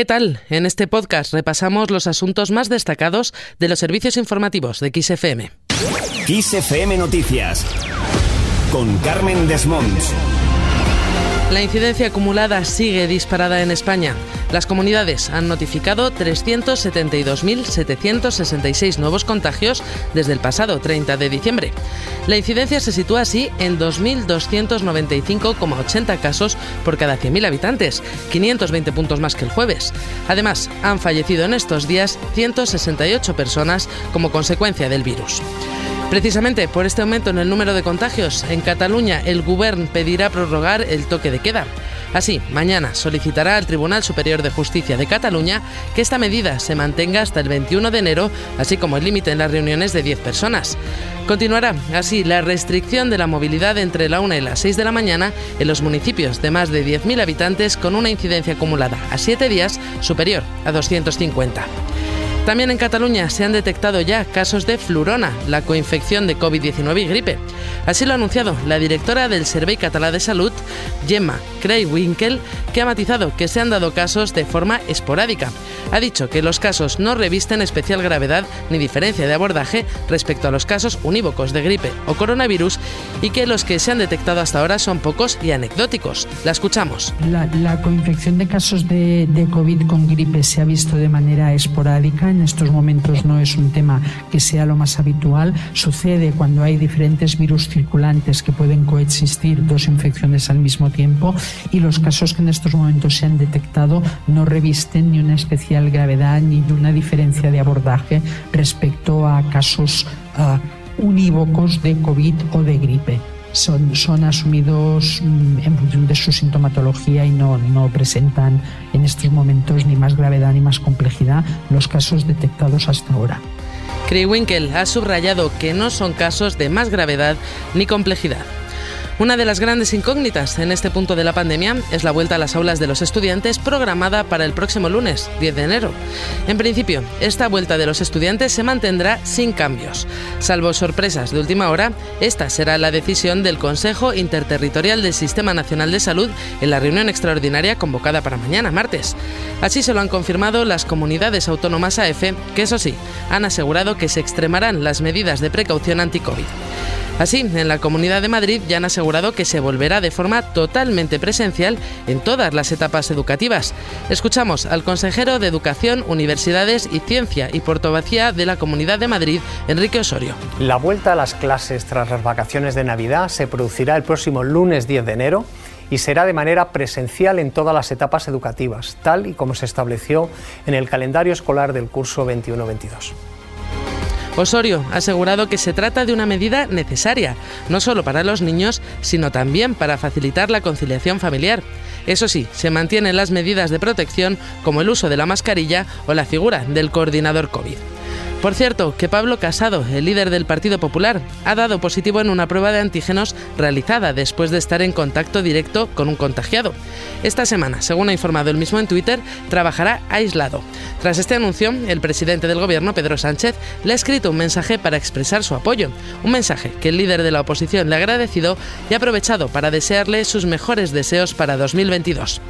¿Qué tal? En este podcast repasamos los asuntos más destacados de los servicios informativos de XFM. XFM Noticias con Carmen Desmonts. La incidencia acumulada sigue disparada en España. Las comunidades han notificado 372.766 nuevos contagios desde el pasado 30 de diciembre. La incidencia se sitúa así en 2.295,80 casos por cada 100.000 habitantes, 520 puntos más que el jueves. Además, han fallecido en estos días 168 personas como consecuencia del virus. Precisamente por este aumento en el número de contagios, en Cataluña el Govern pedirá prorrogar el toque de queda. Así, mañana solicitará al Tribunal Superior de Justicia de Cataluña que esta medida se mantenga hasta el 21 de enero, así como el límite en las reuniones de 10 personas. Continuará así la restricción de la movilidad entre la 1 y las 6 de la mañana en los municipios de más de 10.000 habitantes con una incidencia acumulada a 7 días superior a 250. También en Cataluña se han detectado ya casos de flurona, la coinfección de COVID-19 y gripe. Así lo ha anunciado la directora del Servei Català de Salud, Gemma Winkel, que ha matizado que se han dado casos de forma esporádica. Ha dicho que los casos no revisten especial gravedad ni diferencia de abordaje respecto a los casos unívocos de gripe o coronavirus y que los que se han detectado hasta ahora son pocos y anecdóticos. La escuchamos. La, coinfección de casos de, de COVID con gripe se ha visto de manera esporádica en estos momentos no es un tema que sea lo más habitual. Sucede cuando hay diferentes virus circulantes que pueden coexistir dos infecciones al mismo tiempo y los casos que en estos momentos se han detectado no revisten ni una especial gravedad ni una diferencia de abordaje respecto a casos uh, unívocos de COVID o de gripe son, son asumidos mm, en función de su sintomatología y no, no presentan en estos momentos ni más gravedad ni más complejidad los casos detectados hasta ahora. Kriwinkel ha subrayado que no son casos de más gravedad ni complejidad. Una de las grandes incógnitas en este punto de la pandemia es la vuelta a las aulas de los estudiantes programada para el próximo lunes, 10 de enero. En principio, esta vuelta de los estudiantes se mantendrá sin cambios. Salvo sorpresas de última hora, esta será la decisión del Consejo Interterritorial del Sistema Nacional de Salud en la reunión extraordinaria convocada para mañana, martes. Así se lo han confirmado las comunidades autónomas AF, que eso sí, han asegurado que se extremarán las medidas de precaución anti-COVID. Así, en la Comunidad de Madrid ya han asegurado que se volverá de forma totalmente presencial en todas las etapas educativas. Escuchamos al consejero de Educación, Universidades y Ciencia y Portobacía de la Comunidad de Madrid, Enrique Osorio. La vuelta a las clases tras las vacaciones de Navidad se producirá el próximo lunes 10 de enero y será de manera presencial en todas las etapas educativas, tal y como se estableció en el calendario escolar del curso 21-22. Osorio ha asegurado que se trata de una medida necesaria, no solo para los niños, sino también para facilitar la conciliación familiar. Eso sí, se mantienen las medidas de protección como el uso de la mascarilla o la figura del coordinador COVID. Por cierto, que Pablo Casado, el líder del Partido Popular, ha dado positivo en una prueba de antígenos realizada después de estar en contacto directo con un contagiado. Esta semana, según ha informado el mismo en Twitter, trabajará aislado. Tras este anuncio, el presidente del gobierno, Pedro Sánchez, le ha escrito un mensaje para expresar su apoyo, un mensaje que el líder de la oposición le ha agradecido y ha aprovechado para desearle sus mejores deseos para 2022.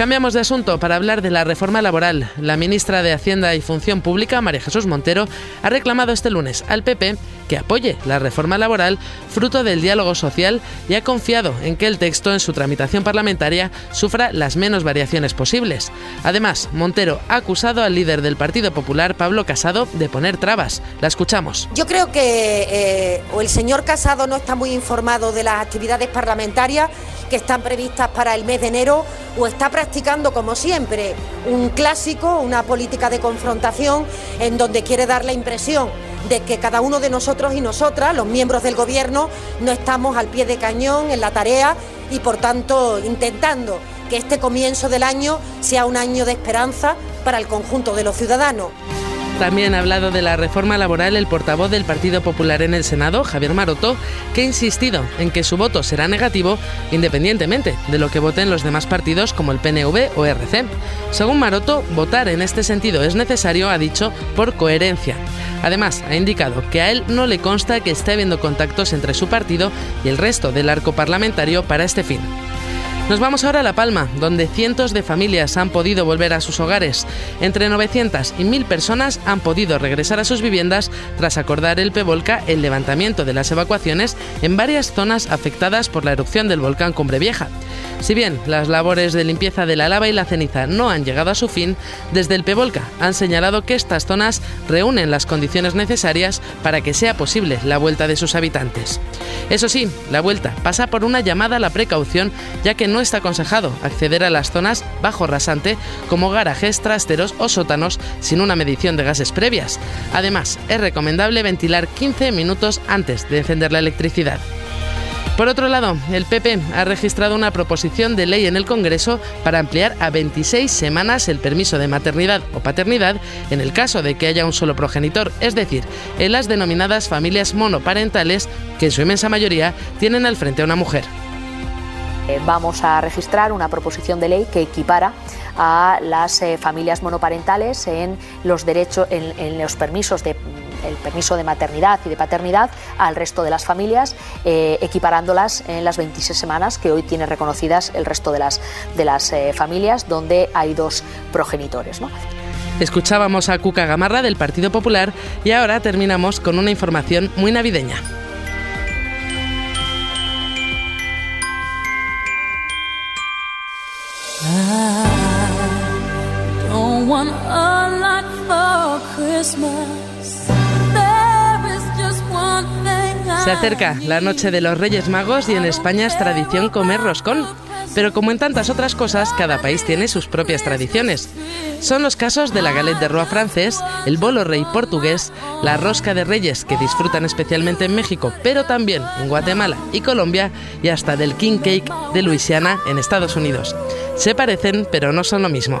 Cambiamos de asunto para hablar de la reforma laboral. La ministra de Hacienda y Función Pública, María Jesús Montero, ha reclamado este lunes al PP que apoye la reforma laboral fruto del diálogo social y ha confiado en que el texto en su tramitación parlamentaria sufra las menos variaciones posibles. Además, Montero ha acusado al líder del Partido Popular, Pablo Casado, de poner trabas. La escuchamos. Yo creo que eh, o el señor Casado no está muy informado de las actividades parlamentarias que están previstas para el mes de enero o está practicando, como siempre, un clásico, una política de confrontación en donde quiere dar la impresión de que cada uno de nosotros y nosotras, los miembros del Gobierno, no estamos al pie de cañón en la tarea y, por tanto, intentando que este comienzo del año sea un año de esperanza para el conjunto de los ciudadanos. También ha hablado de la reforma laboral el portavoz del Partido Popular en el Senado, Javier Maroto, que ha insistido en que su voto será negativo independientemente de lo que voten los demás partidos como el PNV o RC. Según Maroto, votar en este sentido es necesario, ha dicho, por coherencia. Además, ha indicado que a él no le consta que esté habiendo contactos entre su partido y el resto del arco parlamentario para este fin. Nos vamos ahora a La Palma, donde cientos de familias han podido volver a sus hogares. Entre 900 y 1000 personas han podido regresar a sus viviendas tras acordar el PEVOLCA el levantamiento de las evacuaciones en varias zonas afectadas por la erupción del volcán Cumbre Vieja. Si bien las labores de limpieza de la lava y la ceniza no han llegado a su fin, desde el PEVOLCA han señalado que estas zonas reúnen las condiciones necesarias para que sea posible la vuelta de sus habitantes. Eso sí, la vuelta pasa por una llamada a la precaución, ya que no está aconsejado acceder a las zonas bajo rasante como garajes, trasteros o sótanos sin una medición de gases previas. Además, es recomendable ventilar 15 minutos antes de encender la electricidad. Por otro lado, el PP ha registrado una proposición de ley en el Congreso para ampliar a 26 semanas el permiso de maternidad o paternidad en el caso de que haya un solo progenitor, es decir, en las denominadas familias monoparentales que en su inmensa mayoría tienen al frente a una mujer. Eh, vamos a registrar una proposición de ley que equipara a las eh, familias monoparentales en los derechos, en, los permisos de el permiso de maternidad y de paternidad al resto de las familias, eh, equiparándolas en las 26 semanas que hoy tiene reconocidas el resto de las, de las familias donde hay dos progenitores. Escuchábamos a Cuca Gamarra del Partido Popular y ahora terminamos con una información muy navideña. Se acerca la noche de los Reyes Magos y en España es tradición comer roscón. Pero como en tantas otras cosas, cada país tiene sus propias tradiciones. Son los casos de la galette de roi francés, el bolo rey portugués, la rosca de reyes que disfrutan especialmente en México, pero también en Guatemala y Colombia, y hasta del king cake de Luisiana en Estados Unidos. Se parecen, pero no son lo mismo.